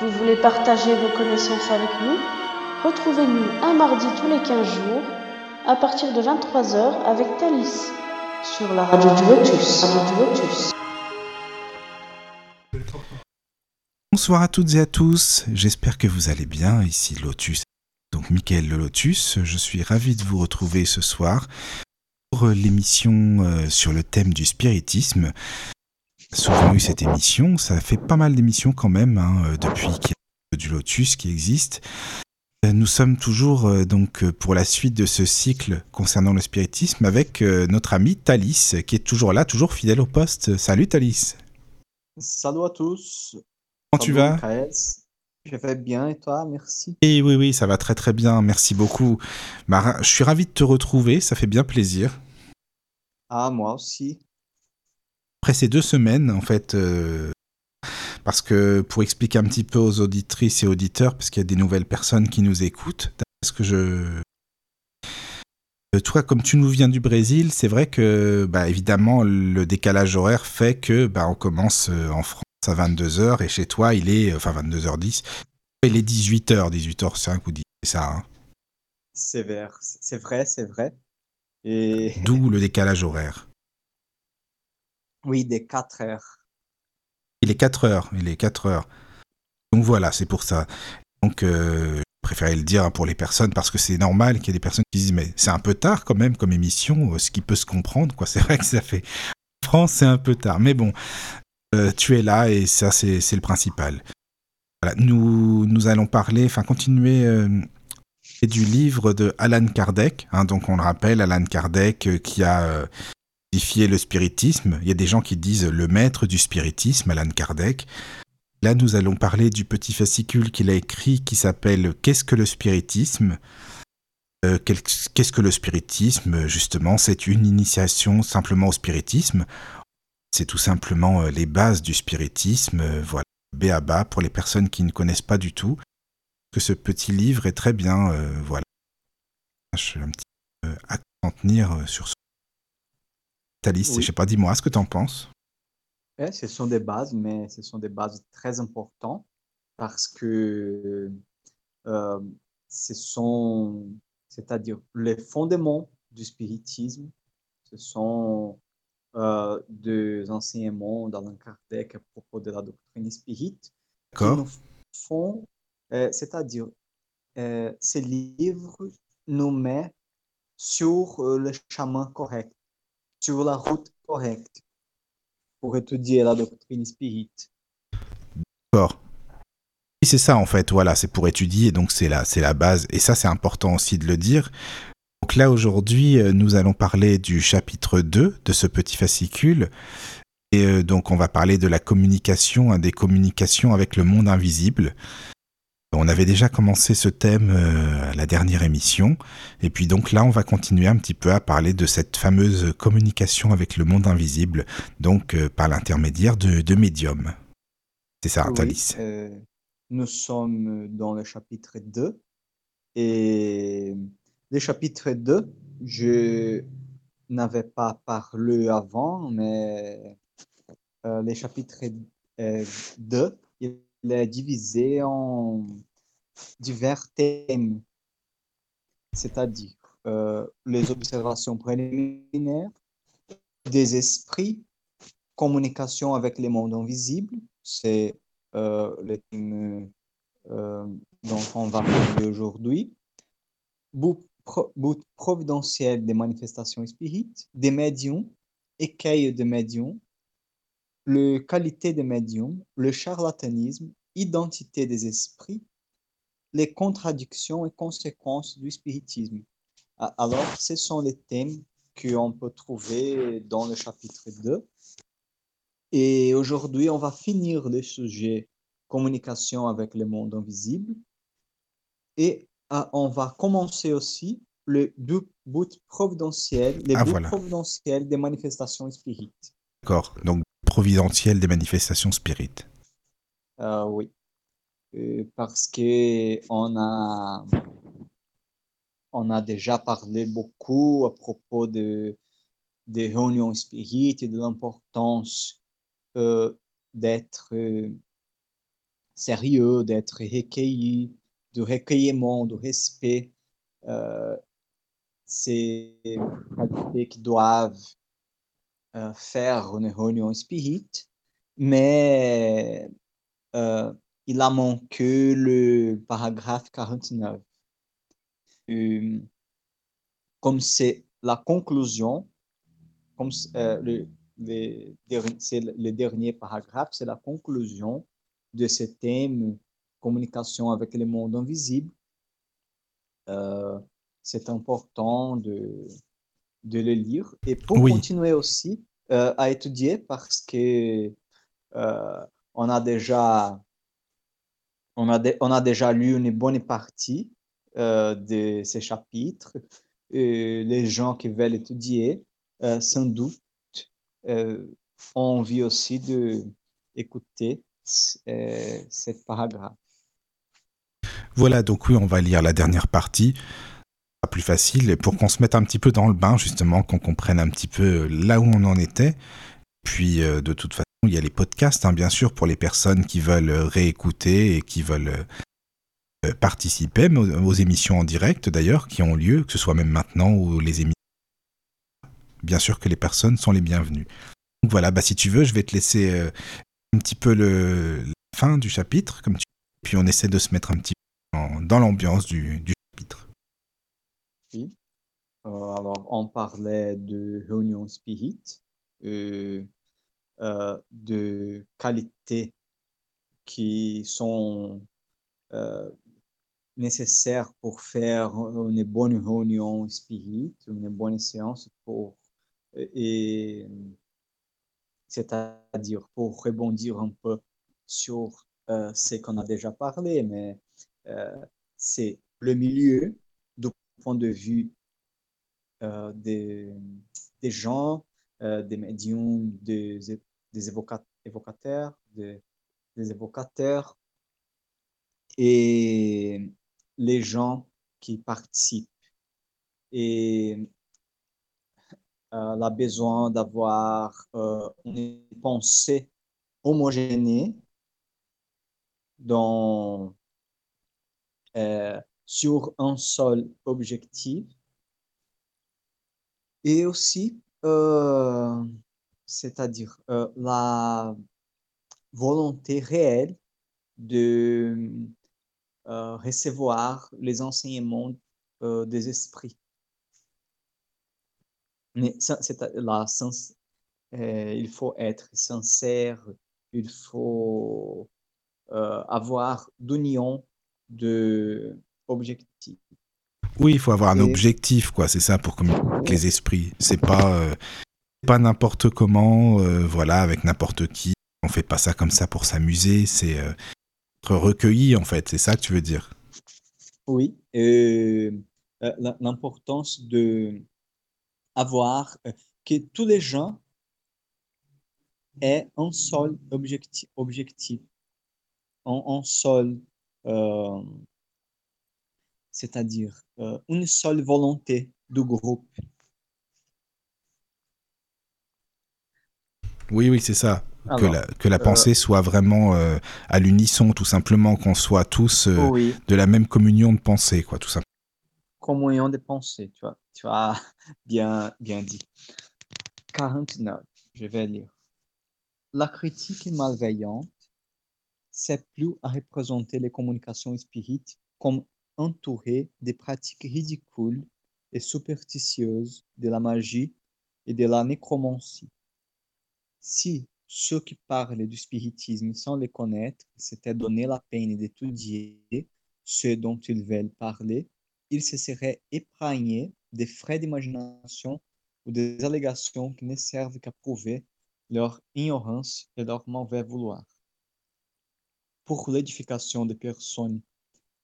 Vous voulez partager vos connaissances avec nous? Retrouvez-nous un mardi tous les 15 jours à partir de 23h avec Thalys sur la radio du Lotus. Radio du Lotus. Bonsoir à toutes et à tous, j'espère que vous allez bien, ici Lotus. Donc Mickaël le Lotus, je suis ravi de vous retrouver ce soir pour l'émission euh, sur le thème du spiritisme. Souvent eu cette émission, ça fait pas mal d'émissions quand même hein, euh, depuis qu'il y a du Lotus qui existe. Euh, Nous sommes toujours euh, donc pour la suite de ce cycle concernant le spiritisme avec euh, notre ami Thalys qui est toujours là, toujours fidèle au poste. Salut Thalys. Salut à tous. Comment tu vas? Je vais bien et toi, merci. Et oui oui, ça va très très bien, merci beaucoup. Bah, je suis ravi de te retrouver, ça fait bien plaisir. Ah, moi aussi. Après ces deux semaines en fait euh, parce que pour expliquer un petit peu aux auditrices et auditeurs parce qu'il y a des nouvelles personnes qui nous écoutent, parce que je Euh, Toi, comme tu nous viens du Brésil, c'est vrai que, bah, évidemment, le décalage horaire fait que, bah, on commence euh, en France à 22h et chez toi, il est, enfin, 22h10, il est 18h, 18h05 ou 10, c'est ça, hein? C'est vrai, c'est vrai, c'est vrai. Et D'où le décalage horaire. Oui, des 4 heures. Il est 4 heures, il est 4 heures. Donc voilà, c'est pour ça. Donc, euh, je préférais le dire pour les personnes parce que c'est normal qu'il y ait des personnes qui disent mais c'est un peu tard quand même comme émission, euh, ce qui peut se comprendre, quoi. C'est vrai que ça fait. En France, c'est un peu tard, mais bon, euh, tu es là et ça, c'est le principal. Voilà, nous, nous allons parler, enfin continuer euh, du livre de Alan Kardec. hein. donc on le rappelle, Alan Kardec qui a le spiritisme. Il y a des gens qui disent le maître du spiritisme, Alan Kardec. Là, nous allons parler du petit fascicule qu'il a écrit qui s'appelle Qu'est-ce que le spiritisme? Euh, Qu'est-ce que le spiritisme? Justement, c'est une initiation simplement au spiritisme. C'est tout simplement euh, les bases du spiritisme. euh, voilà, béaba pour les personnes qui ne connaissent pas du tout. Que ce petit livre est très bien. voilà. Je vais un petit peu accentuer euh, sur ce. Thalys, Oui. je sais pas, dis-moi ce que tu en penses. Ouais, ce sont des bases, mais ce sont des bases très importantes parce que euh, ce sont, c'est-à-dire les fondements du spiritisme, ce sont euh, des enseignements d'Allan Kardec à propos de la doctrine spirite D'accord font, euh, c'est-à-dire, euh, ces livres nous mettent sur euh, le chemin correct, sur la route correcte pour étudier la doctrine spirite. D'accord. C'est ça en fait, voilà, c'est pour étudier, donc c'est la, c'est la base, et ça c'est important aussi de le dire. Donc là aujourd'hui, euh, nous allons parler du chapitre 2 de ce petit fascicule, et euh, donc on va parler de la communication, hein, des communications avec le monde invisible. On avait déjà commencé ce thème euh, à la dernière émission, et puis donc là on va continuer un petit peu à parler de cette fameuse communication avec le monde invisible, donc euh, par l'intermédiaire de, de médiums. C'est ça, Oui, Thalys. euh, nous sommes dans le chapitre 2 et le chapitre 2, je n'avais pas parlé avant, mais euh, le chapitre euh, 2, il est divisé en divers thèmes, c'est-à-dire euh, les observations préliminaires, des esprits, communication avec les mondes invisibles, c'est euh, le thème euh, dont on va parler aujourd'hui. But providentiel des manifestations spirites, des médiums, écueil des médiums, le qualité des médiums, le charlatanisme, identité des esprits, les contradictions et conséquences du spiritisme. Alors, ce sont les thèmes qu'on peut trouver dans le chapitre 2. Et aujourd'hui, on va finir le sujet communication avec le monde invisible. Et ah, on va commencer aussi le but, but providentiel, les Ah, buts voilà. providentiels des manifestations spirites. D'accord. Donc, providentiel des manifestations spirites. Euh, oui. Euh, parce que on a, on a déjà parlé beaucoup à propos de, des réunions spirites et de l'importance euh, d'être euh, sérieux, d'être recueilli, de recueillement, de respect. Euh, c'est qualités qui doivent faire une réunion spirit, mais il a manqué le paragraphe 49. Euh, comme c'est la conclusion, comme euh, le, le, c'est le dernier paragraphe, c'est la conclusion de ce thème communication avec le monde invisible. Euh, c'est important de, de le lire et pour Oui. continuer aussi à étudier parce que on a déjà on a, déjà lu une bonne partie euh, de ces chapitres. Les gens qui veulent étudier, euh, sans doute, euh, ont envie aussi de écouter euh, cette paragraphe. Voilà, donc oui, on va lire la dernière partie. Plus facile pour qu'on se mette un petit peu dans le bain, justement, qu'on comprenne un petit peu là où on en était. Puis, de toute façon, il y a les podcasts, hein, bien sûr, pour les personnes qui veulent euh, réécouter et qui veulent euh, euh, participer, aux, émissions en direct, d'ailleurs, qui ont lieu, que ce soit même maintenant ou les émissions. Bien sûr que les personnes sont les bienvenues. Donc voilà, bah, si tu veux, je vais te laisser un petit peu le, la fin du chapitre, comme tu puis on essaie de se mettre un petit peu dans l'ambiance du, chapitre. Alors, on parlait de réunion spirit, euh, de qualités qui sont euh, nécessaires pour faire une bonne réunion spirit, une bonne séance pour et c'est-à-dire pour rebondir un peu sur euh, ce qu'on a déjà parlé, mais c'est le milieu du point de vue des, des gens, des médiums, des, des évoca- évocateurs, des, évocateurs et les gens qui participent. Et euh, la besoin d'avoir euh, une pensée homogène dans, euh, sur un seul objectif et aussi, c'est-à-dire euh, la volonté réelle de euh, recevoir les enseignements euh, des esprits. Mais c'est la sens, il faut être sincère, il faut avoir d'union de objectifs. Oui, il faut avoir un objectif, quoi. C'est ça pour communiquer avec les esprits. C'est pas pas n'importe comment, euh, voilà, avec n'importe qui. On fait pas ça comme ça pour s'amuser. C'est euh, être recueilli, en fait. C'est ça que tu veux dire? Oui, euh, l'importance de avoir que tous les gens aient un seul objectif, objectif un, un seul, c'est-à-dire une seule volonté du groupe. Oui, oui, c'est ça. que la, que la pensée soit vraiment euh, à l'unisson, tout simplement, qu'on soit tous euh, oui, de la même communion de pensée, quoi, tout simplement. communion des pensées, tu vois, tu as bien, bien dit. 49, je vais lire. La critique malveillante c'est plus à représenter les communications spirites comme entourées des pratiques ridicules et superstitieuses de la magie et de la nécromancie. Si ceux qui parlent du spiritisme sans le connaître s'étaient donné la peine d'étudier ce dont ils veulent parler, ils se seraient épargnés des frais d'imagination ou des allégations qui ne servent qu'à prouver leur ignorance et leur mauvais vouloir. Pour l'édification des personnes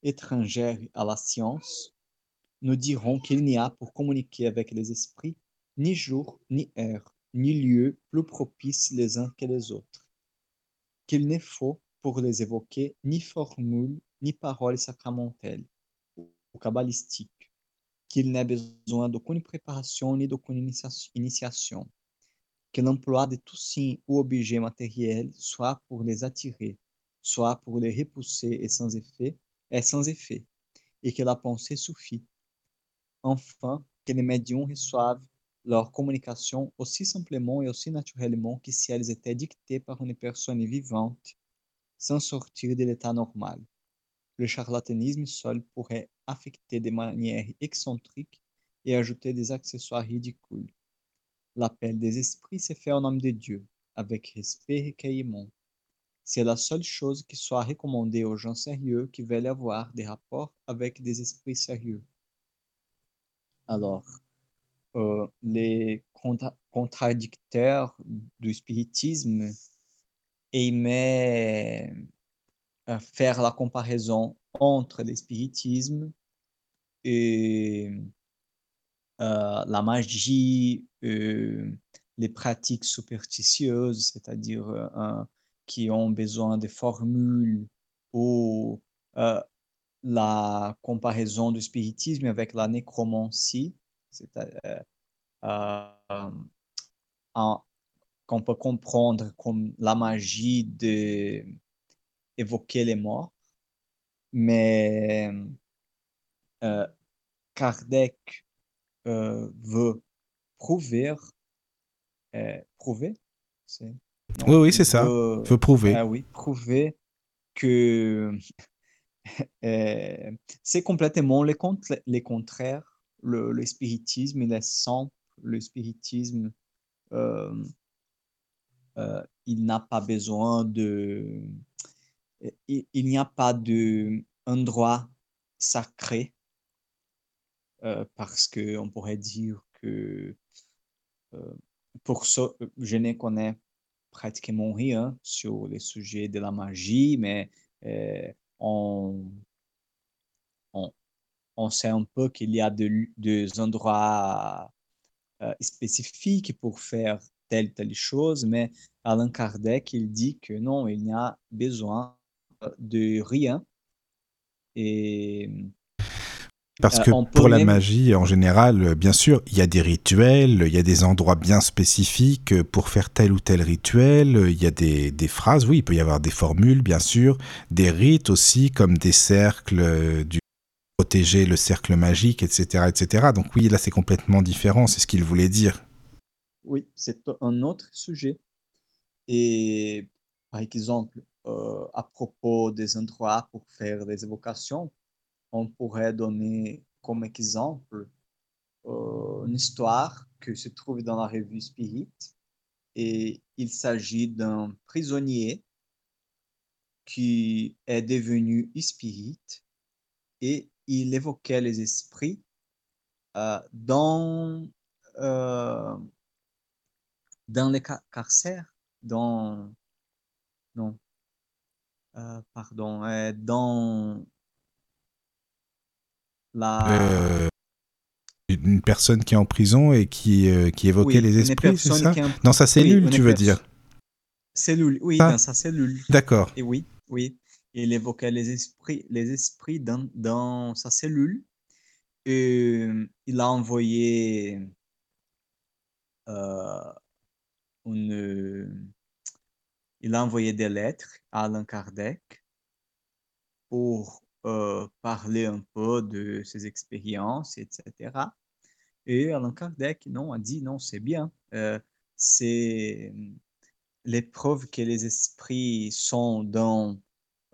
étrangères à la science, nous dirons qu'il n'y a pour communiquer avec les esprits ni jour, ni heure, ni lieu plus propice les uns que les autres. Qu'il ne faut pour les évoquer ni formule, ni paroles sacramentelles ou cabalistiques. Qu'il n'ait besoin d'aucune préparation ni d'aucune initia- initiation. Que l'emploi de tout signe ou objet matériel soit pour les attirer, soit pour les repousser et sans effet, est sans effet, et que la pensée suffit. Enfin, que les médiums reçoivent leur communication aussi simplement et aussi naturellement que si elles étaient dictées par une personne vivante, sans sortir de l'état normal. Le charlatanisme seul pourrait affecter de manière excentrique et ajouter des accessoires ridicules. L'appel des esprits s'est fait au nom de Dieu, avec respect et recueillement. C'est la seule chose qui soit recommandée aux gens sérieux qui veulent avoir des rapports avec des esprits sérieux. Alors, euh, les contradicteurs du spiritisme aimaient euh, faire la comparaison entre le spiritisme et euh, la magie, les pratiques superstitieuses, c'est-à-dire qui ont besoin de formules ou la comparaison du spiritisme avec la nécromancie, qu'on peut comprendre comme la magie de évoquer les morts. Mais euh, Kardec euh, veut prouver, euh, prouver, oui, oui, c'est ça. Veut prouver. Ah oui, prouver que c'est complètement les contraires. Le, le, spiritisme, il est simple. Le spiritisme, il n'a pas besoin de il, n'y a pas d'endroit sacré euh, parce qu'on pourrait dire que euh, pour ça, je ne connais pratiquement rien sur les sujets de la magie, mais euh, on, on, sait un peu qu'il y a des endroits spécifiques pour faire telle telle chose, mais Alain Kardec, il dit que non, il n'y a besoin de rien. Et parce euh, que pour la magie, en général, bien sûr, il y a des rituels, il y a des endroits bien spécifiques pour faire tel ou tel rituel, il y a des, des phrases, oui, il peut y avoir des formules, bien sûr, des rites aussi, comme des cercles, du le cercle magique, etc., etc. Donc oui, là, c'est complètement différent, c'est ce qu'il voulait dire. Oui, c'est un autre sujet. Et par exemple, euh, à propos des endroits pour faire des évocations, on pourrait donner comme exemple euh, une histoire que se trouve dans la revue Spirit. Et il s'agit d'un prisonnier qui est devenu spirit et il évoquait les esprits euh, dans, dans les carcères, dans, non, euh, pardon, euh, dans la... Euh, une personne qui est en prison et qui, qui évoquait les esprits, c'est ça Dans sa cellule, tu veux dire Cellule, oui, ah. dans sa cellule. D'accord. Et oui, oui. Il évoquait les esprits, les esprits dans, sa cellule. Et il a envoyé une, il a envoyé des lettres à Allan Kardec pour euh, parler un peu de ses expériences, etc. Et Allan Kardec, non, a dit non, c'est bien. Euh, c'est les preuves que les esprits sont dans,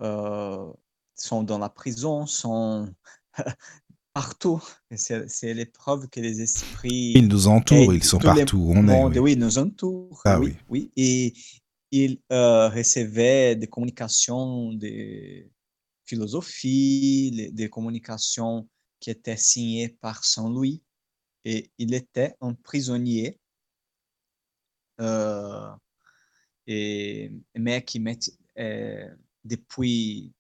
euh, sont dans la prison, sont partout. C'est les preuves que les esprits. Ils nous entourent, ils sont partout. On est, oui. oui. ils nous entourent. Ah, oui, oui. Et il euh, recevait des communications de philosophie, des communications qui étaient signées par Saint-Louis. Et il était un prisonnier, euh, et, mais qui met, euh, depuis,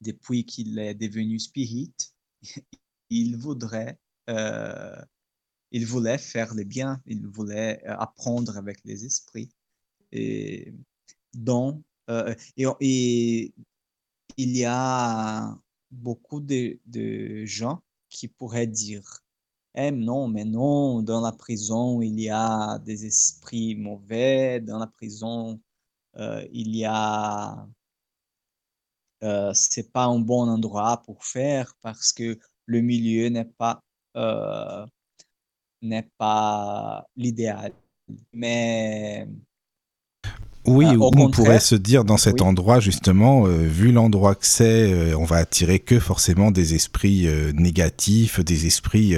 depuis qu'il est devenu spirit, il voudrait il voulait faire le bien, il voulait euh, apprendre avec les esprits. Et, donc, euh, et, il y a beaucoup de, gens qui pourraient dire eh, non, mais non, dans la prison, il y a des esprits mauvais, dans la prison, il y a euh, c'est pas un bon endroit pour faire parce que le milieu n'est pas euh, n'est pas l'idéal. Mais oui, euh, on pourrait se dire dans cet endroit justement, vu l'endroit que c'est, on va attirer que forcément des esprits négatifs, des esprits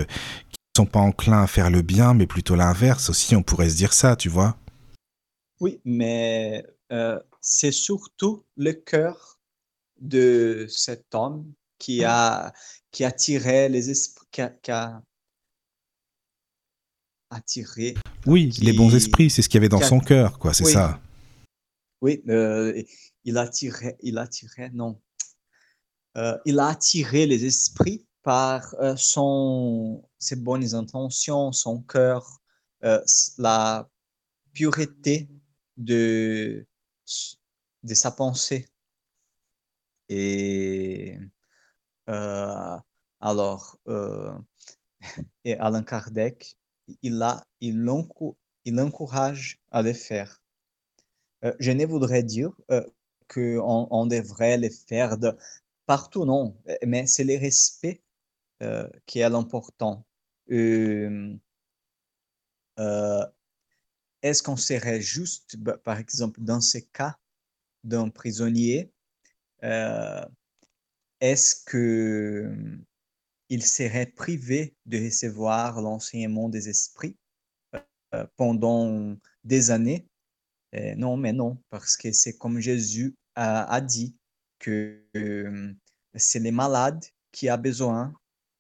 qui ne sont pas enclins à faire le bien, mais plutôt l'inverse aussi. On pourrait se dire ça, tu vois. Oui, mais c'est surtout le cœur de cet homme qui a, qui attirait les esprits, qui a, attiré. Oui, les bons esprits, c'est ce qu'il y avait dans son cœur, quoi, c'est ça. Oui, euh, il attirait, il attirait, non. Euh, il a attiré les esprits par euh, son, ses bonnes intentions, son cœur, la pureté de, de sa pensée. Et euh, alors, euh, et Allan Kardec, il, a, il encourage à le faire. Euh, je ne voudrais dire qu'on on devrait le faire de partout, non, mais c'est le respect qui est l'important. Est-ce qu'on serait juste, bah, par exemple, dans ce cas d'un prisonnier, euh, est-ce que hum, serait privé de recevoir l'enseignement des esprits euh, pendant des années? Euh, Non, mais non, parce que c'est comme Jésus a, dit que hum, c'est les malades qui ont besoin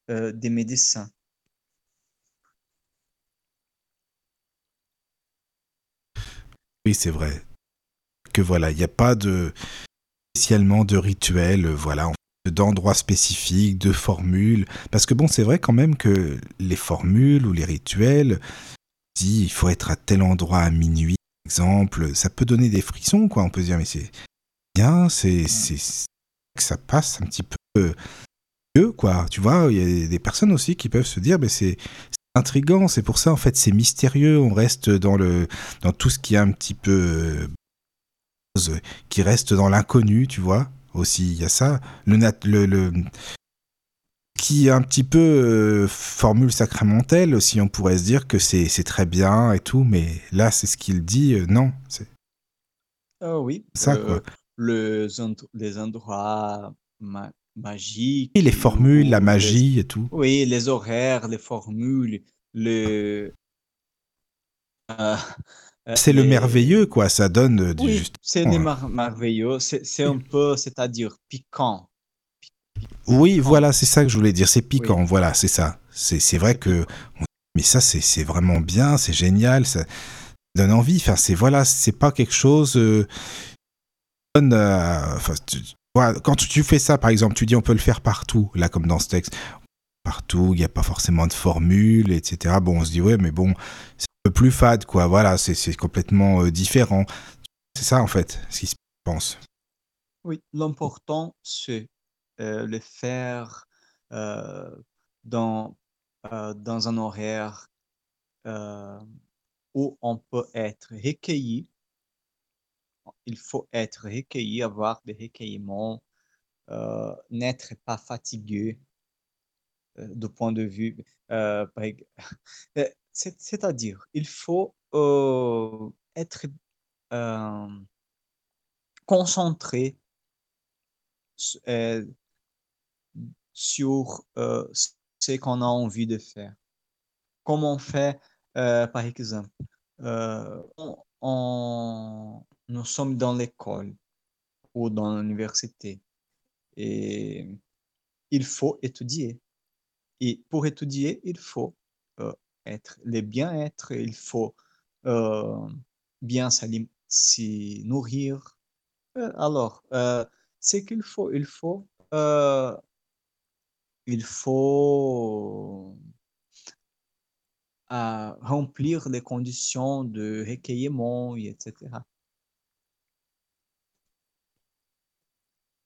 des médecins. Oui, c'est vrai. Que voilà, il n'y a pas de spécialement de rituels, euh, voilà, d'endroits spécifiques, de formules. Parce que bon, c'est vrai quand même que les formules ou les rituels, si il faut être à tel endroit à minuit, par exemple, ça peut donner des frissons, quoi. On peut se dire, mais c'est bien, c'est que ça passe un petit peu mieux, quoi. Tu vois, il y a des personnes aussi qui peuvent se dire, mais c'est intrigant, c'est pour ça en fait c'est mystérieux, on reste dans le dans tout ce qui est un petit peu qui reste dans l'inconnu, tu vois. Aussi, il y a ça. Le, le, le qui est un petit peu euh, formule sacramentelle aussi, on pourrait se dire que c'est très bien et tout, mais là, c'est ce qu'il dit, euh, non. c'est ah oui, ça, euh, quoi. Le, les endroits magiques. Et les formules, la magie et tout. Oui, les horaires, les formules, le. Euh, c'est le merveilleux, quoi. Ça donne euh, du oui, C'est merveilleux. C'est un peu, c'est-à-dire piquant. Oui, voilà, c'est ça que je voulais dire. C'est piquant, voilà, c'est ça. C'est vrai que. Mais ça, c'est vraiment bien, c'est génial, ça donne envie. Enfin, c'est voilà, c'est pas quelque chose. Euh, donne, enfin, quand tu fais ça, par exemple, tu dis on peut le faire partout, là, comme dans ce texte. Partout, il n'y a pas forcément de formule, etc. Bon, on se dit, ouais, mais bon, peu plus fade, quoi. Voilà, c'est complètement euh, différent. C'est ça, en fait, ce qui se pense. Oui, l'important, c'est euh, le faire euh, dans, dans un horaire où on peut être recueilli. Il faut être recueilli, avoir des recueillements, n'être pas fatigué du point de vue. C'est-à-dire, il faut euh, être euh, concentré euh, sur ce qu'on a envie de faire. Comme on fait, par exemple, nous sommes dans l'école ou dans l'université et il faut étudier. Et pour étudier, il faut être, les bien-être, il faut euh, bien s'y nourrir. Euh, alors, euh, c'est qu'il faut, il faut, il faut remplir les conditions de recueillement, etc.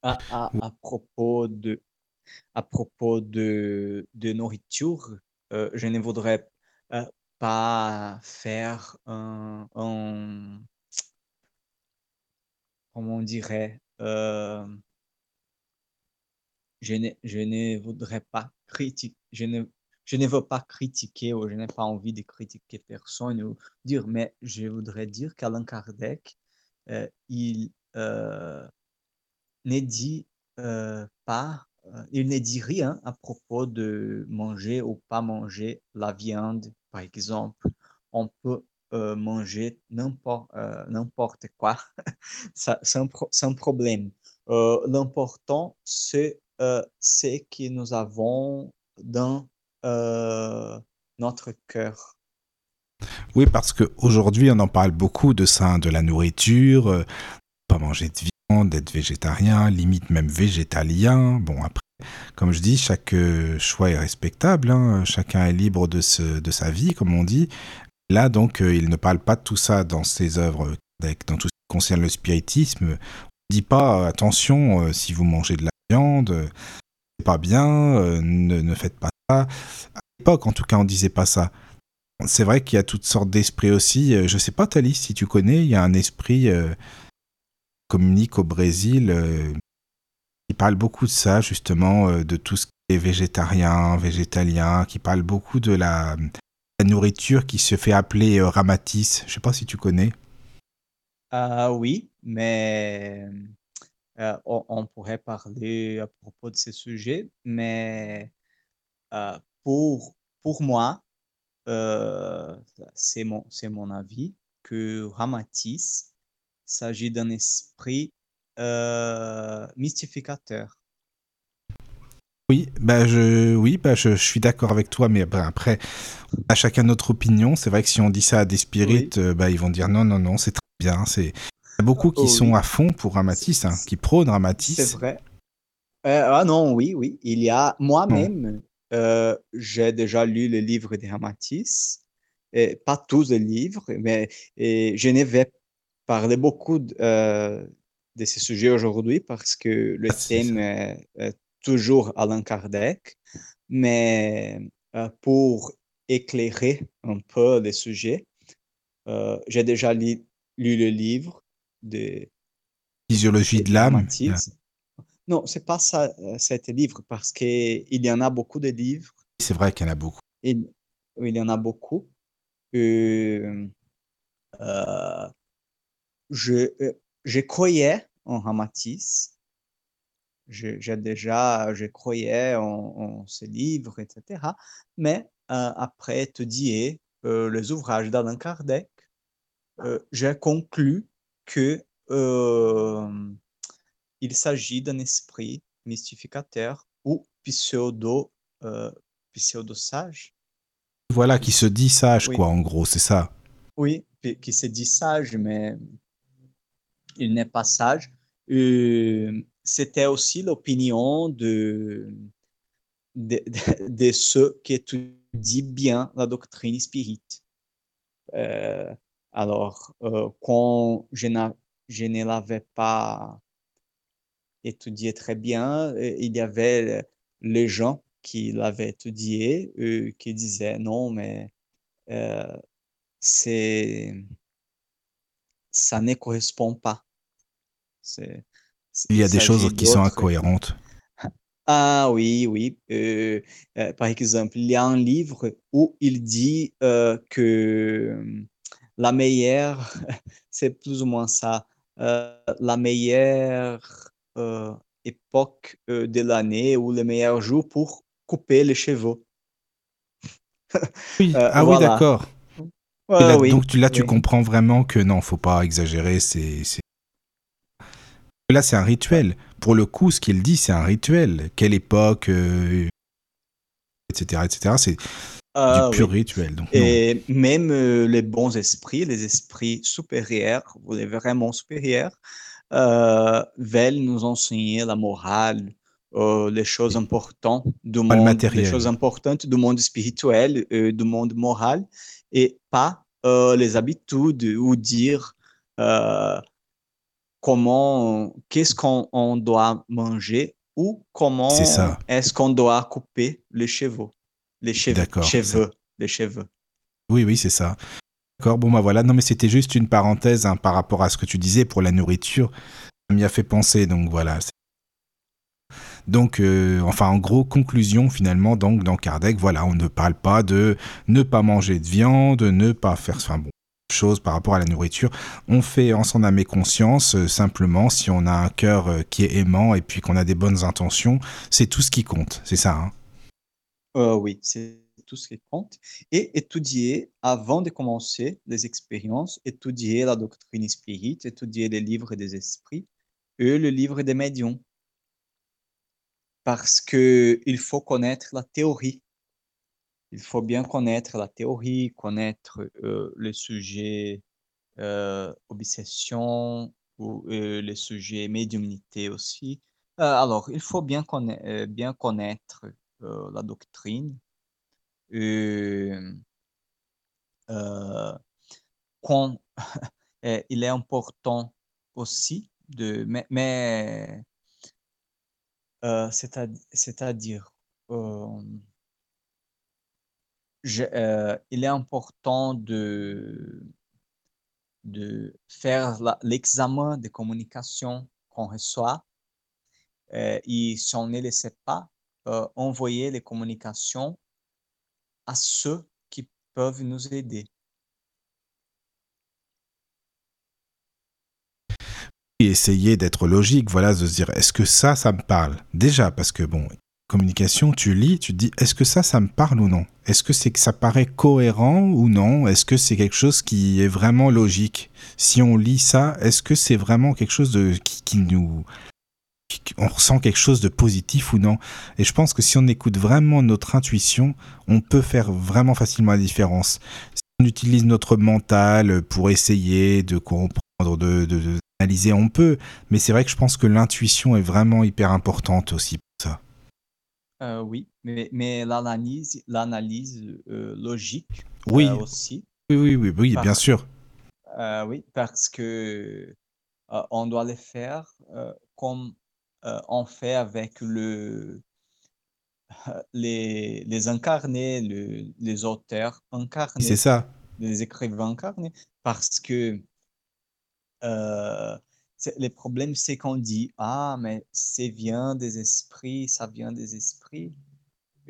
À, à, propos de à propos de, de nourriture, je ne voudrais euh, pas faire un, comment on dirait, euh, je, ne, je ne voudrais pas critiquer, je ne, je ne veux pas critiquer ou je n'ai pas envie de critiquer personne ou dire, mais je voudrais dire qu'Alain Kardec, euh, il euh, ne dit pas, il ne dit rien à propos de manger ou pas manger la viande, par exemple. On peut manger n'importe quoi sans, sans, problème. L'important, c'est ce que nous avons dans notre cœur. Oui, parce qu'aujourd'hui, on en parle beaucoup de ça, de la nourriture, pas manger de d'être végétarien, limite même végétalien. Bon, après, comme je dis, chaque choix est respectable, hein. chacun est libre de, ce, de sa vie, comme on dit. Là, donc, euh, il ne parle pas de tout ça dans ses œuvres, dans tout ce qui concerne le spiritisme. On ne dit pas, euh, attention, euh, si vous mangez de la viande, c'est pas bien, ne, ne, faites pas ça. À l'époque, en tout cas, on disait pas ça. C'est vrai qu'il y a toutes sortes d'esprits aussi. Je sais pas, Thalys, si tu connais, il y a un esprit communique au Brésil. qui parle beaucoup de ça, justement, de tout ce qui est végétarien, végétalien, qui parle beaucoup de la, la nourriture qui se fait appeler euh, ramatis. Je sais pas si tu connais. Euh, oui, mais euh, on, pourrait parler à propos de ce sujet, mais pour, pour moi, c'est mon, mon avis que ramatis s'agit d'un esprit mystificateur. Oui, bah je, oui, bah je, suis d'accord avec toi, mais bah, après, à chacun notre opinion. C'est vrai que si on dit ça à des spirites, euh, bah, ils vont dire non, non, non, c'est très bien. C'est... Il y a beaucoup qui oh, sont à fond pour Ramatis, hein, qui prônent Ramatis. C'est vrai. Euh, ah non, oui, oui. Il y a moi-même, euh, j'ai déjà lu le livre de Ramatis, et pas tous les livres, mais et je ne vais parler beaucoup de, de ce sujet aujourd'hui parce que le ah, thème est, est toujours Alain Kardec, mais euh, pour éclairer un peu le sujet, euh, j'ai déjà lu, le livre de Physiologie de, l'âme. Non, c'est pas ça, euh, cet livre, parce qu'il y en a beaucoup de livres. C'est vrai qu'il y en a beaucoup. Il, il y en a beaucoup. Je, je croyais en Ramatis, j'ai déjà, je croyais en, ces livres, etc. Mais euh, après étudier euh, les ouvrages d'Alain Kardec, euh, j'ai conclu que il s'agit d'un esprit mystificateur ou pseudo, pseudo sage. Voilà, qui se dit sage, quoi, en gros, c'est ça. Oui, qui se dit sage, mais il n'est pas sage. Euh, c'était aussi l'opinion de, de, ceux qui étudient bien la doctrine spirit. Euh, alors, euh, quand je, je ne l'avais pas étudié très bien, il y avait les gens qui l'avaient étudié, qui disaient non, mais c'est ça ne correspond pas. Il y a des choses qui sont incohérentes. Ah oui, oui. Euh, euh, par exemple, il y a un livre où il dit euh, que la meilleure, c'est plus ou moins ça, la meilleure époque de l'année ou le meilleur jour pour couper les cheveux. oui. ah oui, d'accord. Donc là, tu comprends vraiment que non, faut pas exagérer. C'est Là, c'est un rituel. Pour le coup, ce qu'il dit, c'est un rituel. Quelle époque, etc., euh, etc. C'est ah du pur rituel. Donc Et même euh, les bons esprits, les esprits supérieurs, les vraiment supérieurs, euh, veulent nous enseigner la morale, les choses importantes du monde, les choses importantes du monde spirituel, du monde moral, et pas les habitudes ou dire comment, qu'est-ce qu'on doit manger ou comment est-ce qu'on doit couper les cheveux, les cheveux, cheveux, les cheveux. Oui, oui, c'est ça. D'accord, bon bah voilà, non mais c'était juste une parenthèse hein, par rapport à ce que tu disais pour la nourriture. Ça m'y a fait penser, donc voilà. Donc, euh, enfin, en gros, conclusion finalement, donc dans Kardec, voilà, on ne parle pas de ne pas manger de viande, ne pas faire, enfin bon, chose par rapport à la nourriture. On fait en son âme conscience, euh, simplement, si on a un cœur euh, qui est aimant et puis qu'on a des bonnes intentions, c'est tout ce qui compte, c'est ça hein Oui, c'est tout ce qui compte. Et étudier, avant de commencer les expériences, étudier la doctrine spirit, étudier les livres des esprits et le livre des médiums parce qu'il faut connaître la théorie. Il faut bien connaître la théorie, connaître euh, le sujet euh, obsession ou euh, le sujet médiumnité aussi. Alors, il faut bien, conna bien connaître la doctrine. Quand, il est important aussi de... mais euh, c'est-à-dire, euh, euh, il est important de, de faire l'examen de communication qu'on reçoit et si on ne le sait pas, envoyer les communications à ceux qui peuvent nous aider. Essayer d'être logique, voilà, de se dire est-ce que ça, ça me parle? Déjà, parce que bon, communication, tu lis, tu te dis est-ce que ça, ça me parle ou non? Est-ce que c'est que ça paraît cohérent ou non? Est-ce que c'est quelque chose qui est vraiment logique? Si on lit ça, est-ce que c'est vraiment quelque chose de qui, nous on ressent quelque chose de positif ou non? Et je pense que si on écoute vraiment notre intuition, on peut faire vraiment facilement la différence. Si on utilise notre mental pour essayer de comprendre, de, de analyser, on peut, mais c'est vrai que je pense que l'intuition est vraiment hyper importante aussi pour ça. Euh, oui, mais, mais l'analyse, l'analyse euh, logique oui. Euh, aussi. Oui, oui, oui, oui bien sûr. oui, parce que on doit le faire comme on fait avec le, les, les incarnés, le, les auteurs incarnés. C'est ça. Les écrivains incarnés. Parce que euh, le problème, c'est qu'on dit, ah, mais c'est vient des esprits, ça vient des esprits.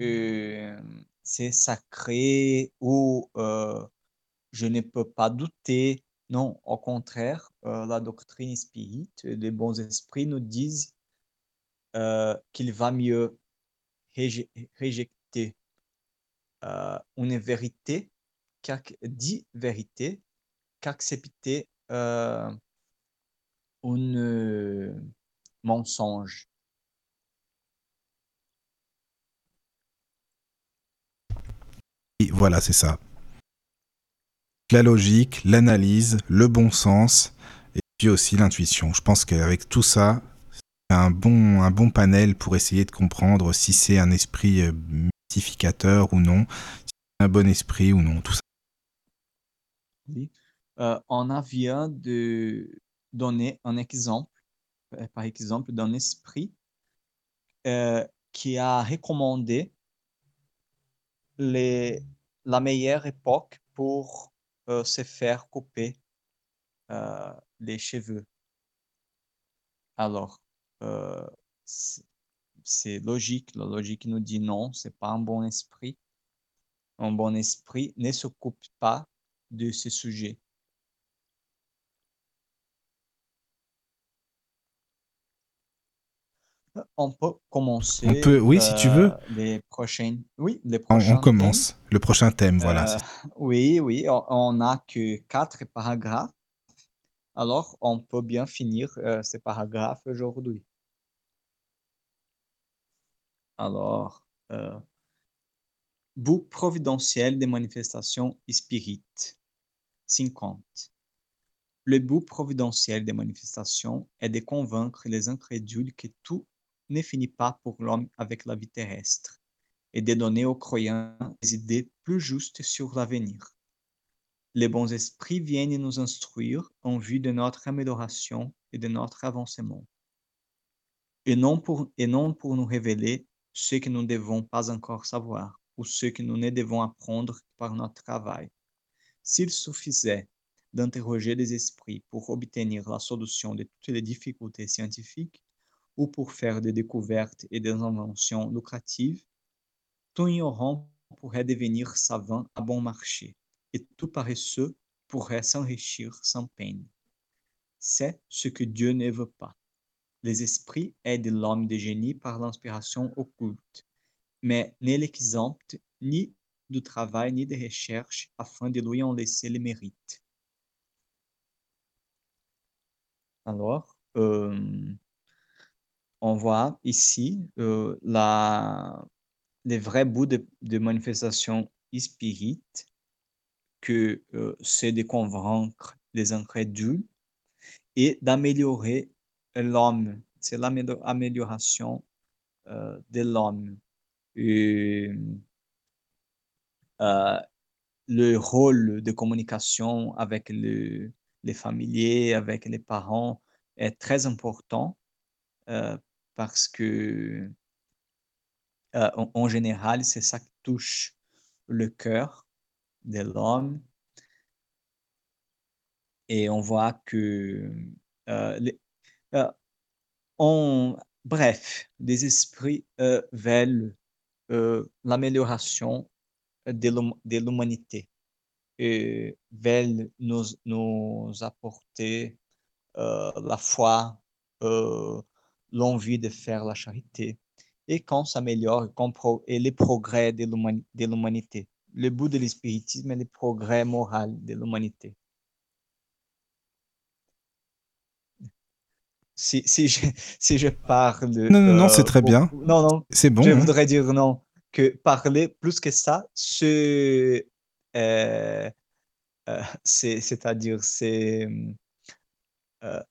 Euh, c'est sacré ou euh, je ne peux pas douter. Non, au contraire, la doctrine spirit, les bons esprits nous disent qu'il va mieux rejeter une vérité, dit vérité, qu'accepter un euh, mensonge. Et voilà, c'est ça. La logique, l'analyse, le bon sens, et puis aussi l'intuition. Je pense qu'avec tout ça, c'est un bon, un bon panel pour essayer de comprendre si c'est un esprit euh, mystificateur ou non, si c'est un bon esprit ou non, tout ça. Oui. Euh, on a vient de donner un exemple, euh, par exemple, d'un esprit euh, qui a recommandé la meilleure époque pour se faire couper les cheveux. Alors, c'est logique. La logique nous dit non, c'est pas un bon esprit. Un bon esprit ne s'occupe pas de ce sujet. On peut commencer. On peut, oui, si tu veux. Euh, les prochaines. Oui, les prochains. On, commence. Le prochain thème, voilà. Euh, oui, oui, on n'a que quatre paragraphes. Alors, on peut bien finir euh, ces paragraphes aujourd'hui. Alors, bout providentiel des manifestations spirites. 50. Le but providentiel des manifestations est de convaincre les incrédules que tout ne finit pas pour l'homme avec la vie terrestre et de donner aux croyants des idées plus justes sur l'avenir. Les bons esprits viennent nous instruire en vue de notre amélioration et de notre avancement, et non pour, et non pour nous révéler ce que nous ne devons pas encore savoir ou ce que nous ne devons apprendre par notre travail, S'il suffisait d'interroger les esprits pour obtenir la solution de toutes les difficultés scientifiques ou pour faire des découvertes et des inventions lucratives, tout ignorant pourrait devenir savant à bon marché et tout paresseux pourrait s'enrichir sans peine. C'est ce que Dieu ne veut pas. Les esprits aident l'homme de génie par l'inspiration occulte, mais ne l'exemptent ni du travail ni de recherche afin de lui en laisser le mérite. Euh, on voit ici euh, la, les vrais bouts de, de manifestation spirite que euh, c'est de convaincre les incrédules et d'améliorer l'homme. C'est l'amélioration euh, de l'homme. Le rôle de communication avec le, les familiers, avec les parents est très important parce que euh, en, général, c'est ça qui touche le cœur de l'homme. Et on voit que euh, les, on, bref, des esprits veulent l'amélioration de l'humanité et veulent nous, apporter euh, la foi, euh, l'envie de faire la charité. Et quand s'améliore et les progrès de l'humanité. Le but de l'espiritisme est le progrès moral de l'humanité. Si, si, je, si je parle... Non, non, non, c'est très bien. Non, non. C'est bon. Je hein. voudrais dire non. Que parler plus que ça, c'est... Euh, euh, c'est-à-dire, c'est euh,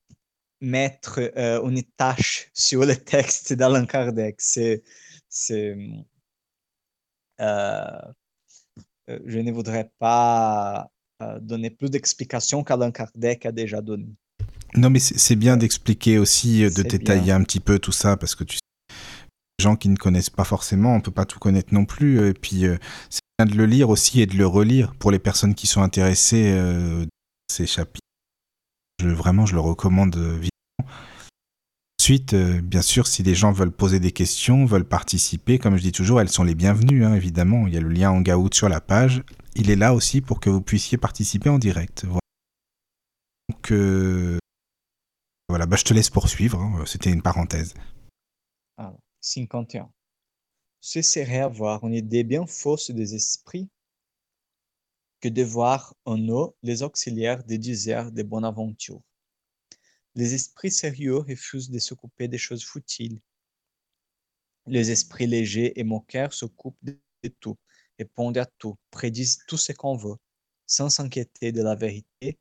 mettre euh, une tâche sur le texte d'Alain Kardec. C'est, c'est, euh, je ne voudrais pas donner plus d'explications qu'Alain Kardec a déjà donné. Non, mais c'est bien d'expliquer aussi, de détailler bien. un petit peu tout ça, parce que tu sais, les gens qui ne connaissent pas forcément, on peut pas tout connaître non plus. Et puis, c'est bien de le lire aussi et de le relire pour les personnes qui sont intéressées euh, ces chapitres. Je, vraiment, je le recommande. Ensuite, euh, bien sûr, si les gens veulent poser des questions, veulent participer, comme je dis toujours, elles sont les bienvenues, hein, évidemment. Il y a le lien Hangout sur la page. Il est là aussi pour que vous puissiez participer en direct. Voilà. Euh, bah, je te laisse poursuivre. Hein. C'était une parenthèse. Ah, 51. Ce serait avoir une idée bien fausse des esprits que de voir en eux les auxiliaires des déserts de Bonaventure. Les esprits sérieux refusent de s'occuper des choses futiles. Les esprits légers et moqueurs s'occupent de tout, répondent à tout, prédisent tout ce qu'on veut, sans s'inquiéter de la vérité,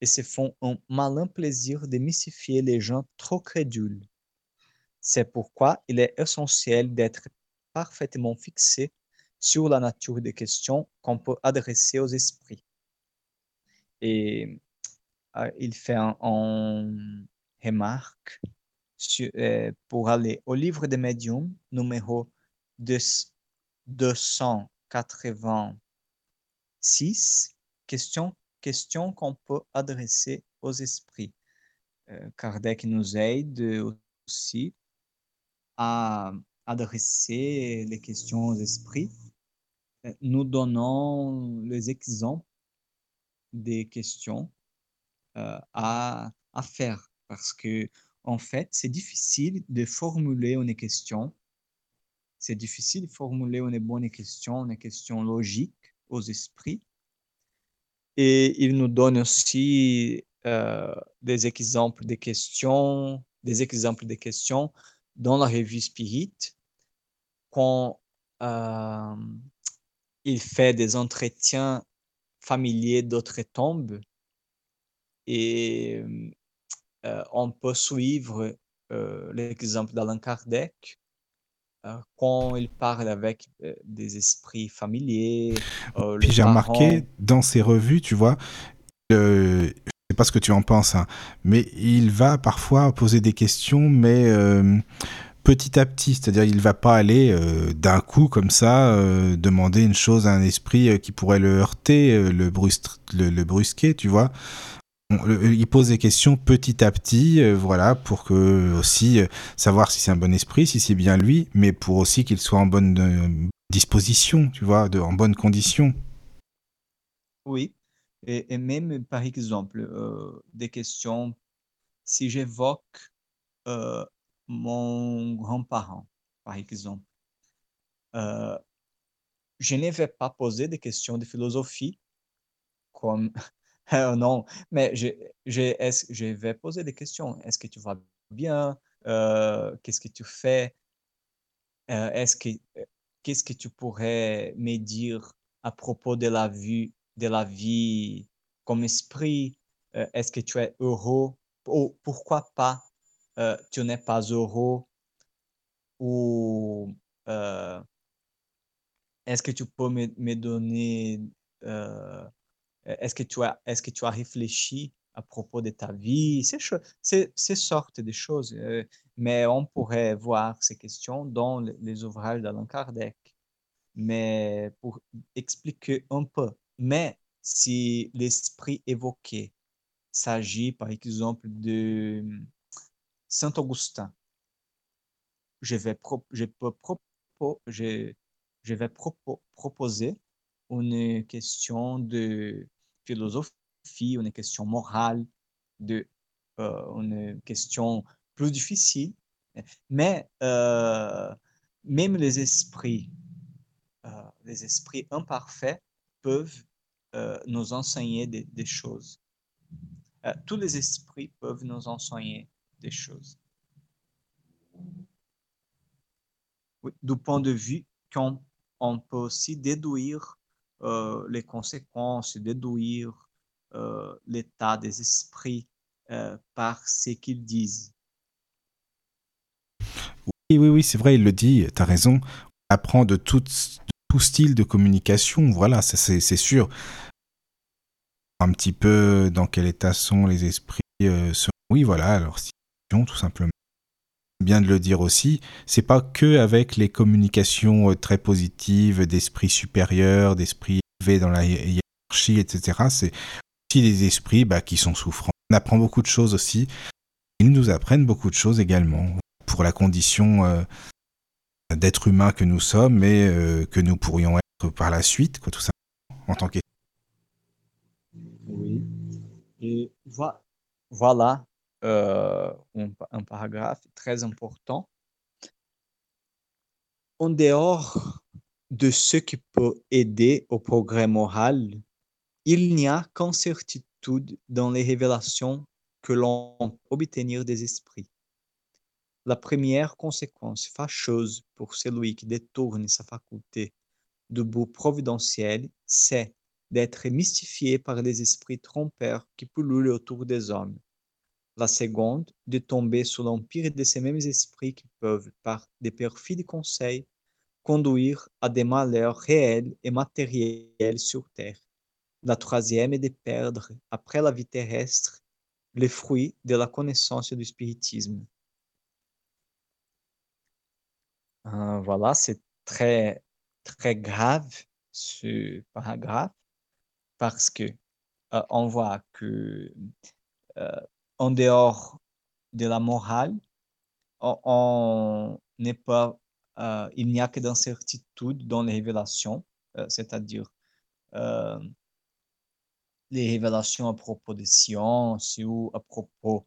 et se font un malin plaisir de mystifier les gens trop crédules. C'est pourquoi il est essentiel d'être parfaitement fixé sur la nature des questions qu'on peut adresser aux esprits. Et euh, il fait un, remarque euh, pour aller au livre des médiums, numéro 286, question, question qu'on peut adresser aux esprits. Euh, Kardec nous aide aussi à adresser les questions aux esprits, nous donnons les exemples des questions euh, à, à faire parce que en fait, c'est difficile de formuler une question. C'est difficile de formuler une bonne question, une question logique aux esprits. Et il nous donne aussi euh, des exemples de questions, des exemples de questions dans la revue Spirit, quand euh, il fait des entretiens familiers d'autres tombes et euh, on peut suivre euh, l'exemple d'Alain Kardec euh, quand il parle avec euh, des esprits familiers. Puis j'ai remarqué dans ses revues, tu vois, je sais pas ce que tu en penses, hein, mais il va parfois poser des questions, mais petit à petit, c'est-à-dire il va pas aller euh, d'un coup comme ça euh, demander une chose à un esprit euh, qui pourrait le heurter, le, le, brusquer, tu vois. Il pose des questions petit à petit, voilà, pour que aussi savoir si c'est un bon esprit, si c'est bien lui, mais pour aussi qu'il soit en bonne disposition, tu vois, de, en bonne condition. Oui, et, et même par exemple des questions. Si j'évoque mon grand-parent, par exemple. Euh, je ne vais pas poser des questions de philosophie comme euh, non, mais je, je, je vais poser des questions. Est-ce que tu vas bien? Euh, qu'est-ce que tu fais? est-ce que qu'est-ce que tu pourrais me dire à propos de la vie, de la vie comme esprit? est-ce que tu es heureux? Ou pourquoi pas euh, tu n'es pas heureux? Ou euh, est-ce que tu peux me, me donner, euh, est-ce que, tu as, est-ce que tu as réfléchi à propos de ta vie, ces, ces, ces sortes de choses. mais on pourrait voir ces questions dans les, ouvrages d'Alain Kardec. Mais pour expliquer un peu, mais si l'esprit évoqué s'agit par exemple de Saint Augustin. Je vais, je vais proposer une question de philosophie, une question morale, de, euh, une question plus difficile. Mais euh, même les esprits, euh, les esprits imparfaits peuvent nous enseigner des, choses. tous les esprits peuvent nous enseigner des choses. du point de vue qu'on on peut aussi déduire euh, les conséquences, déduire euh, l'état des esprits euh, par ce qu'ils disent. Oui, oui, oui, c'est vrai, il le dit, tu as raison. On apprend de tout, tout style de communication, voilà, c'est sûr. Un petit peu dans quel état sont les esprits. oui, voilà, alors si tout simplement. Bien de le dire aussi, c'est pas que avec les communications euh, très positives d'esprit supérieur, d'esprit élevé dans la hiérarchie, etc. C'est aussi les esprits bah, qui sont souffrants. On apprend beaucoup de choses aussi. Ils nous apprennent beaucoup de choses également pour la condition euh, d'être humain que nous sommes et euh, que nous pourrions être par la suite, quoi, tout simplement, en tant que. Oui. Et voilà, un, un, paragraphe très important. En dehors de ce qui peut aider au progrès moral, il n'y a qu'incertitude dans les révélations que l'on peut obtenir des esprits. La première conséquence fâcheuse pour celui qui détourne sa faculté de bout providentiel, c'est d'être mystifié par des esprits trompeurs qui pullulent autour des hommes la seconde, de tomber sous l'empire de ces mêmes esprits qui peuvent, par des perfides conseils, conduire à des malheurs réels et matériels sur terre. La troisième est de perdre, après la vie terrestre, les fruits de la connaissance du spiritisme. Euh, voilà, c'est très, très grave ce paragraphe parce que euh, voit que euh, en dehors de la morale, on n'est pas, euh, il n'y a que d'incertitude dans les révélations, euh, c'est-à-dire euh, les révélations à propos des sciences ou à propos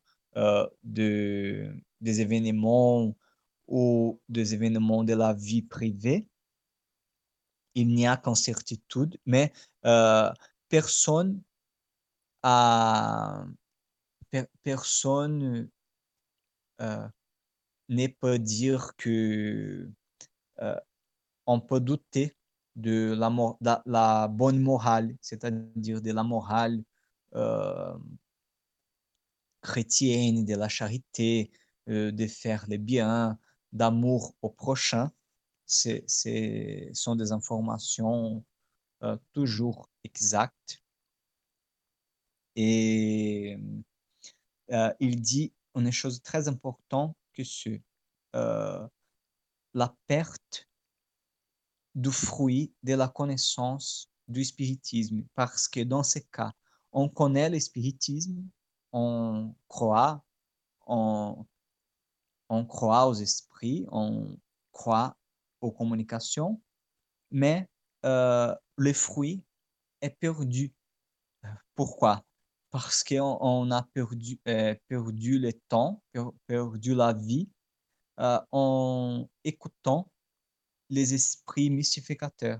de, des événements ou des événements de la vie privée. Il n'y a qu'incertitude, mais personne a personne euh, ne peut dire que euh, on peut douter de la, bonne morale, c'est-à-dire de la morale euh, chrétienne, de la charité, de faire le bien, d'amour au prochain. Ce sont des informations toujours exactes. Euh, il dit une chose très importante que c'est euh, la perte du fruit de la connaissance du spiritisme, parce que dans ce cas, on connaît le spiritisme, on croit, on, croit aux esprits, on croit aux communications, mais euh, le fruit est perdu. Pourquoi? Parce qu'on on a perdu, euh, perdu le temps, per- perdu la vie euh, en écoutant les esprits mystificateurs.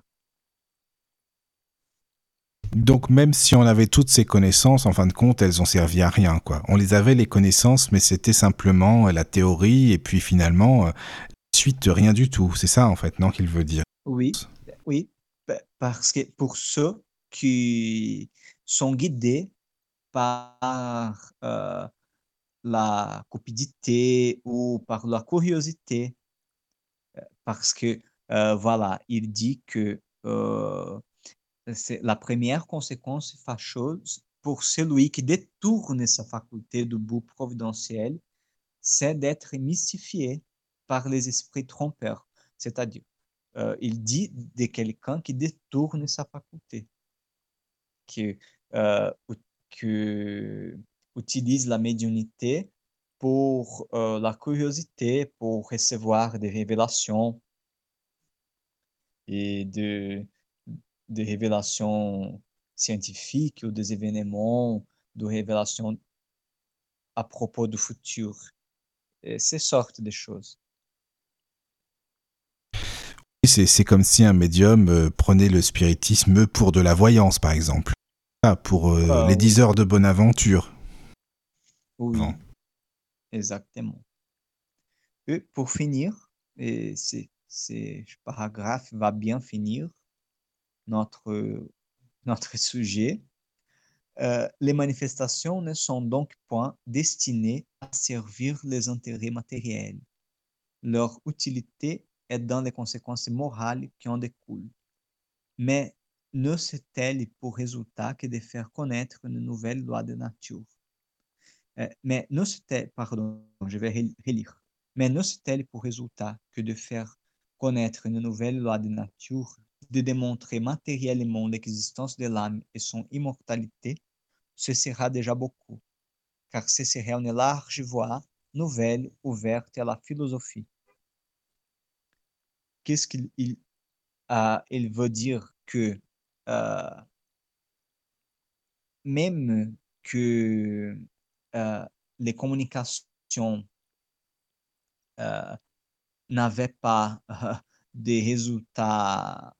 Donc même si on avait toutes ces connaissances, en fin de compte, elles ont servi à rien, quoi. On les avait les connaissances, mais c'était simplement la théorie, et puis finalement, euh, suite de rien du tout. C'est ça, en fait, non, qu'il veut dire? Oui, oui, pa- parce que pour ceux qui sont guidés par euh, la cupidité ou par la curiosité, euh, parce que euh, voilà, il dit que c'est la première conséquence fâcheuse pour celui qui détourne sa faculté du but providentiel, c'est d'être mystifié par les esprits trompeurs. C'est-à-dire, il dit de quelqu'un qui détourne sa faculté, qui, euh, qui utilise la médiumnité pour euh, la curiosité, pour recevoir des révélations et de, des révélations scientifiques ou des événements, de révélations à propos du futur. Ces sortes de choses. C'est c'est comme si un médium euh, prenait le spiritisme pour de la voyance, par exemple. Ah, pour euh, Ah, les oui. 10 heures de bonne aventure. Oui, exactement. Et pour finir, et ce paragraphe va bien finir notre, notre sujet. Euh, les manifestations ne sont donc point destinées à servir les intérêts matériels. Leur utilité est dans les conséquences morales qui en découlent. Mais ne c'est-elle pour résultat que de faire connaître une nouvelle loi de nature euh, mais ne c'était, pardon, je vais rel- relire. Mais pour résultat que de faire connaître une nouvelle loi de nature, de démontrer matériellement l'existence de l'âme et son immortalité, ce sera déjà beaucoup, car ce serait une large voie nouvelle ouverte à la philosophie. Qu'est-ce qu'il il, il veut dire que euh, même que euh, les communications euh, n'avaient pas des résultats,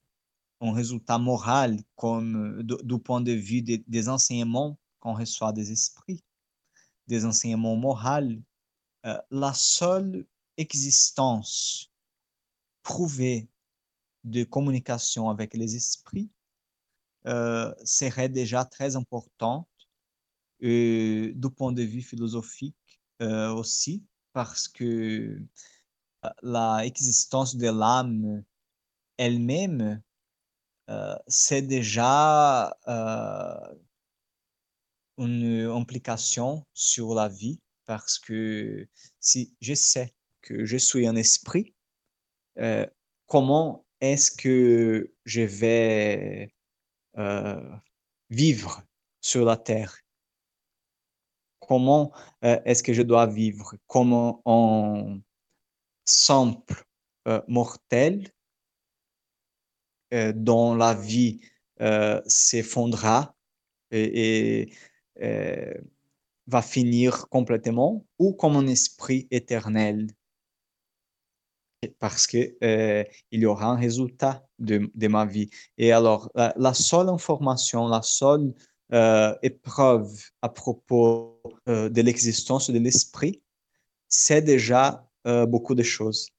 un résultat moral comme du, point de vue des, enseignements qu'on reçoit des esprits, des enseignements moraux, la seule existence prouvée de communication avec les esprits euh, serait déjà très importante euh, du point de vue philosophique euh, aussi, parce que euh, la existence de l'âme elle-même, c'est déjà une implication sur la vie, parce que si je sais que je suis un esprit, comment est-ce que je vais euh, vivre sur la terre? Comment euh, est-ce que je dois vivre? Comme un simple euh, mortel dont la vie s'effondra et, va finir complètement ou comme un esprit éternel? Parce que euh, il y aura un résultat de, ma vie. Et alors, la, seule information, la seule euh, épreuve à propos euh, de l'existence de l'esprit, c'est déjà beaucoup de choses.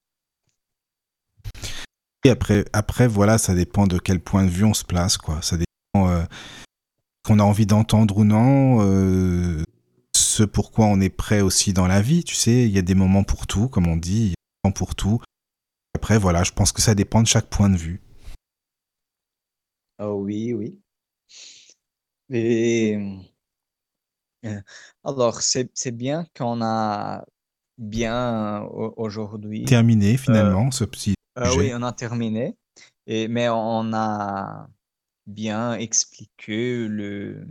Et après, après, voilà, ça dépend de quel point de vue on se place, quoi. Ça dépend qu'on a envie d'entendre ou non, ce pourquoi on est prêt aussi dans la vie, tu sais. Il y a des moments pour tout, comme on dit, pour tout. Après, voilà, je pense que ça dépend de chaque point de vue. Oh, oui, oui. Et euh, alors, c'est, bien qu'on a bien aujourd'hui. Terminé finalement ce petit sujet. oui, on a terminé. Et, mais on a bien expliqué le,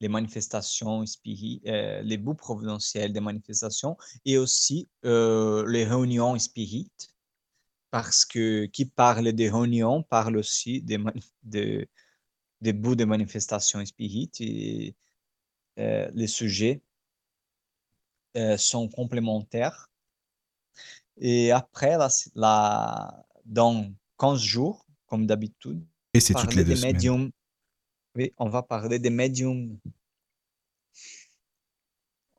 les manifestations spirites, les bouts providentiels des manifestations et aussi les réunions spirites parce que qui parle des réunions parle aussi des, de, des bouts de manifestations spirites et euh, les sujets euh, sont complémentaires. Et après, la, dans 15 jours, comme d'habitude, et c'est toutes les deux médiums. Oui, on va parler des médiums.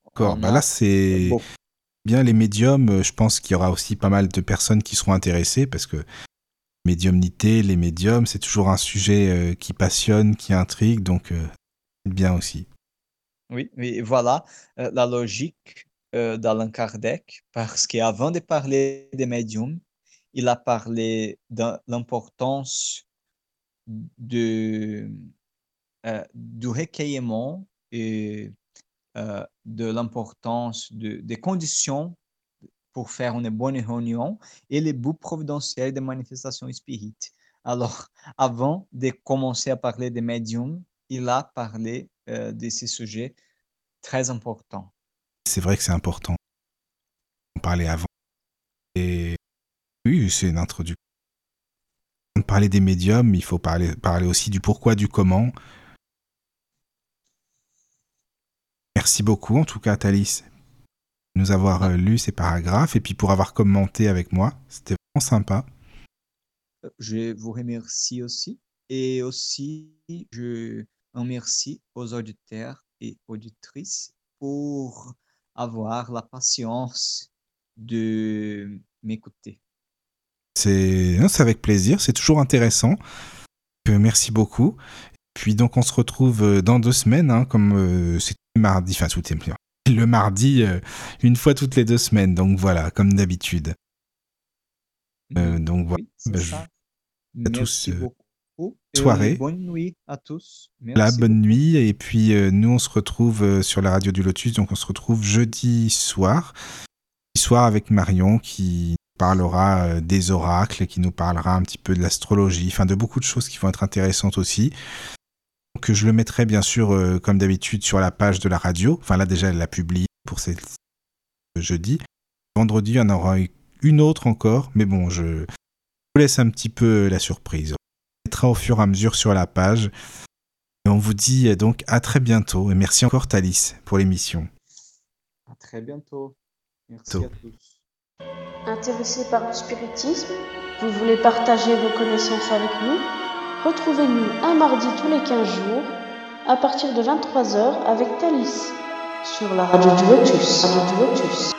D'accord, bah là c'est bien les médiums, euh, je pense qu'il y aura aussi pas mal de personnes qui seront intéressées parce que médiumnité, les médiums, c'est toujours un sujet euh, qui passionne, qui intrigue, donc euh, bien aussi. Oui, oui voilà la logique d'Alain Kardec, parce qu'avant de parler des médiums, il a parlé de l'importance de, du recueillement et euh, de l'importance de, des conditions pour faire une bonne réunion et les bouts providentiels des manifestations spirites. Alors, avant de commencer à parler des médiums, il a parlé euh, de ces sujets très importants. C'est vrai que c'est important. On parlait avant. Et oui, c'est une introduction. On parlait des médiums, il faut parler, parler aussi du pourquoi, du comment, Merci beaucoup, en tout cas, Thalys, de nous avoir euh, lu ces paragraphes et puis pour avoir commenté avec moi. C'était vraiment sympa. Euh, je vous remercie aussi. Et aussi, je remercie aux auditeurs et auditrices pour avoir la patience de m'écouter. C'est avec plaisir, c'est toujours intéressant. Merci beaucoup. Puis donc on se retrouve euh, dans deux semaines, hein, comme c'est mardi, enfin tout est le mardi, euh, une fois toutes les deux semaines. Donc voilà, comme d'habitude. Euh, mhm. donc voilà. Bah, à tous. Euh, soirée. bonne nuit à tous. la bonne nuit. Et puis nous, on se retrouve sur la radio du Lotus. Donc on se retrouve jeudi soir. Jeudi soir avec Marion qui parlera des oracles, qui nous parlera un petit peu de l'astrologie, enfin de beaucoup de choses qui vont être intéressantes aussi que je le mettrai bien sûr, euh, comme d'habitude, sur la page de la radio. Enfin, là, déjà, elle l'a publié pour ce jeudi. Vendredi, il y en aura une autre encore, mais bon, je vous laisse un petit peu la surprise. On mettra au fur et à mesure sur la page. Et on vous dit donc à très bientôt. Et merci encore, Thalys, pour l'émission. À très bientôt. Merci à tous. Intéressé par le spiritisme, vous voulez partager vos connaissances avec nous? Retrouvez-nous un mardi tous les 15 jours à partir de 23h avec Thalys sur la radio du.